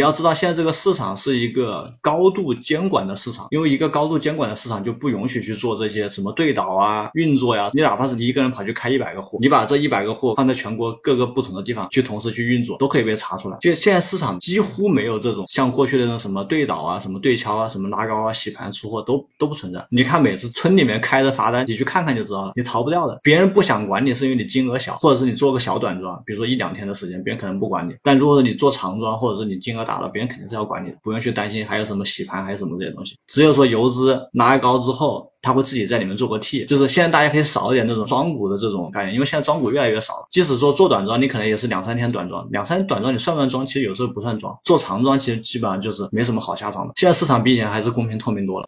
你要知道，现在这个市场是一个高度监管的市场，因为一个高度监管的市场就不允许去做这些什么对倒啊、运作呀。你哪怕是你一个人跑去开一百个户，你把这一百个户放在全国各个不同的地方去同时去运作，都可以被查出来。就现在市场几乎没有这种像过去的那种什么对倒啊、什么对敲啊、什么拉高啊、洗盘出货都都不存在。你看每次村里面开的罚单，你去看看就知道了，你逃不掉的。别人不想管你是因为你金额小，或者是你做个小短庄，比如说一两天的时间，别人可能不管你。但如果说你做长庄，或者是你金额打了，别人肯定是要管你的，不用去担心还有什么洗盘，还有什么这些东西。只有说游资拿高之后。他会自己在里面做个 T，就是现在大家可以少一点那种庄股的这种概念，因为现在庄股越来越少了。即使说做短庄，你可能也是两三天短庄，两三天短庄你算不算庄？其实有时候不算庄。做长庄其实基本上就是没什么好下场的。现在市场比以前还是公平透明多了。